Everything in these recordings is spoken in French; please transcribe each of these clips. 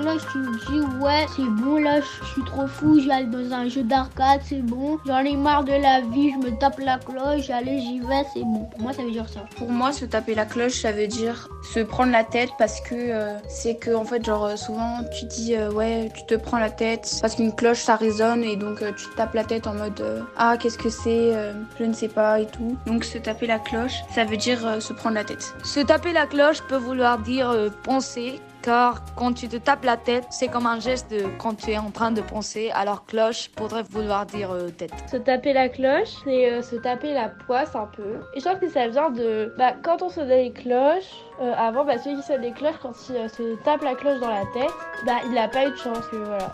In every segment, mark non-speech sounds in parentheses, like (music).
cloche, tu me dis ouais, c'est bon là, je suis trop fou, j'allais dans un jeu d'arcade, c'est bon. J'en ai marre de la vie, je me tape la cloche, allez, j'y vais, c'est bon. Pour moi, ça veut dire ça. Pour moi, se taper la cloche, ça veut dire se prendre la tête parce que euh, c'est que en fait, genre souvent tu dis euh, ouais, tu te prends la tête parce qu'une cloche ça résonne et donc euh, tu te tapes la tête en mode ah qu'est-ce que c'est, je ne sais pas et tout. Donc se taper la cloche, ça veut dire se prendre la tête. Se taper la cloche peut vouloir dire penser car quand tu te tapes la tête, c'est comme un geste de quand tu es en train de penser, alors cloche pourrait vouloir dire euh, tête. Se taper la cloche, c'est euh, se taper la poisse un peu. Et je pense que ça vient de. Bah, quand on sonnait les cloches, euh, avant, bah, celui qui sonne les cloches, quand il se tape la cloche dans la tête, bah, il n'a pas eu de chance, que voilà.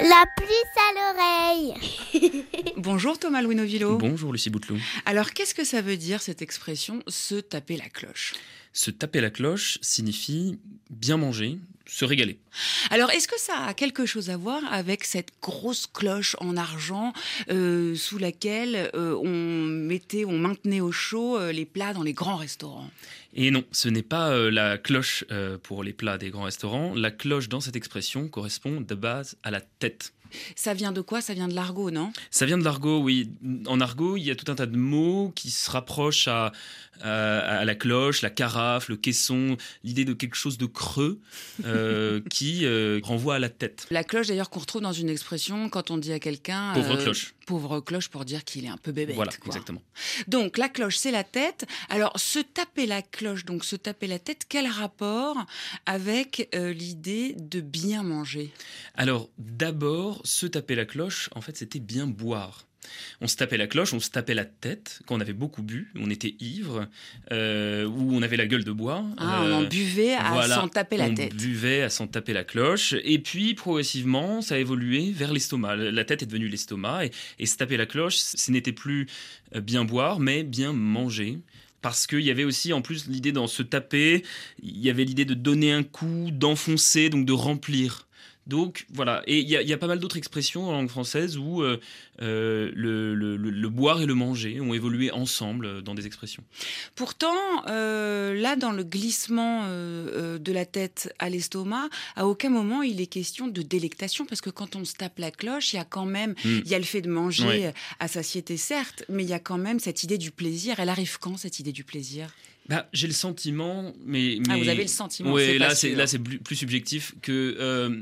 La puce à l'oreille. (laughs) Bonjour Thomas Louis Novillo. Bonjour Lucie Bouteloup. Alors qu'est-ce que ça veut dire cette expression se taper la cloche? Se taper la cloche signifie bien manger, se régaler. Alors, est-ce que ça a quelque chose à voir avec cette grosse cloche en argent euh, sous laquelle euh, on mettait, on maintenait au chaud euh, les plats dans les grands restaurants? Et non, ce n'est pas la cloche pour les plats des grands restaurants. La cloche dans cette expression correspond de base à la tête. Ça vient de quoi? Ça vient de l'argot, non? Ça vient de l'argot, oui. En argot, il y a tout un tas de mots qui se rapprochent à, à, la cloche, la carafe, le caisson, l'idée de quelque chose de creux euh, qui euh, renvoie à la tête. La cloche, d'ailleurs, qu'on retrouve dans une expression quand on dit à quelqu'un. Pauvre euh, cloche. Pauvre cloche pour dire qu'il est un peu bébé. Voilà, exactement. Donc, la cloche, c'est la tête. Alors, se taper la cloche, donc se taper la tête, quel rapport avec l'idée de bien manger? Alors, d'abord, se taper la cloche, en fait, c'était bien boire. On se tapait la cloche, on se tapait la tête quand on avait beaucoup bu, on était ivre, euh, ou on avait la gueule de bois. Ah, on en euh, buvait à s'en taper la tête. On buvait à s'en taper la cloche, et puis progressivement, ça a évolué vers l'estomac. La tête est devenue l'estomac, et, se taper la cloche, ce n'était plus euh, bien boire, mais bien manger parce qu'il y avait aussi en plus l'idée d'en se taper, il y avait l'idée de donner un coup, d'enfoncer, donc de remplir. Donc voilà, et il y, a pas mal d'autres expressions en langue française où euh, euh, le, boire et le manger ont évolué ensemble euh, dans des expressions. Pourtant, là, dans le glissement de la tête à l'estomac, à aucun moment il est question de délectation, parce que quand on se tape la cloche, il y a quand même, hmm. il y a le fait de manger à satiété, certes, mais il y a quand même cette idée du plaisir. Elle arrive quand, cette idée du plaisir? Bah, j'ai le sentiment, mais, mais... Ah, vous avez le sentiment. Oui, là, c'est là, c'est plus, subjectif que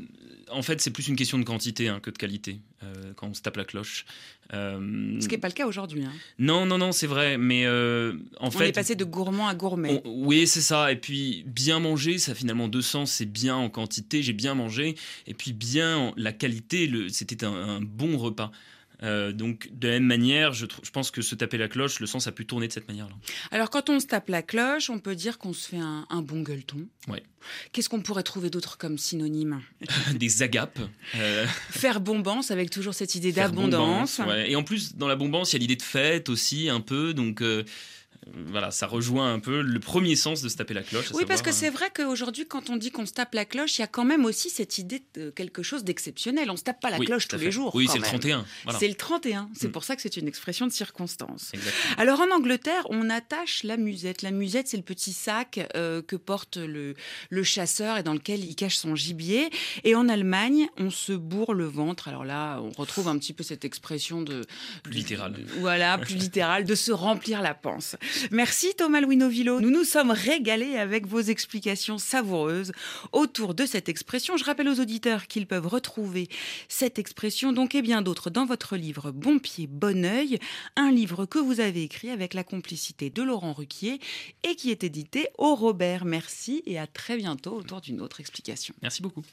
en fait, c'est plus une question de quantité hein, que de qualité euh, quand on se tape la cloche. Euh, Ce qui n'est pas le cas aujourd'hui. Hein. Non, non, non, c'est vrai. Mais euh, en fait. On est passé de gourmand à gourmet. oui, c'est ça. Et puis, bien manger, ça a finalement deux sens. C'est bien en quantité, j'ai bien mangé. Et puis, bien la qualité, c'était un, bon repas. Euh, donc, de la même manière, je, pense que se taper la cloche, le sens a pu tourner de cette manière-là. Alors, quand on se tape la cloche, on peut dire qu'on se fait un, bon gueuleton. Ouais. Qu'est-ce qu'on pourrait trouver d'autre comme synonyme? (laughs) Des agapes. Euh. (laughs) Faire bombance avec toujours cette idée d'abondance. Et en plus, dans la bombance, il y a l'idée de fête aussi, un peu. Donc. Euh, voilà, ça rejoint un peu le premier sens de se taper la cloche. Oui, parce que c'est vrai qu'aujourd'hui, quand on dit qu'on se tape la cloche, il y a quand même aussi cette idée de quelque chose d'exceptionnel. On se tape pas la cloche tous les jours. Oui, c'est le 31. C'est le 31. C'est mm. pour ça que c'est une expression de circonstance. Alors en Angleterre, on attache la musette. La musette, c'est le petit sac euh, que porte le, le chasseur et dans lequel il cache son gibier. Et en Allemagne, on se bourre le ventre. Alors là, on retrouve un petit peu cette expression de. Plus littérale. Voilà, plus littérale, de se remplir la panse. Merci Thomas Louis Novillo. Nous nous sommes régalés avec vos explications savoureuses autour de cette expression. Je rappelle aux auditeurs qu'ils peuvent retrouver cette expression, donc et bien d'autres, dans votre livre Bon pied, bon oeil, un livre que vous avez écrit avec la complicité de Laurent Ruquier et qui est édité au Robert. Merci et à très bientôt autour d'une autre explication. Merci beaucoup.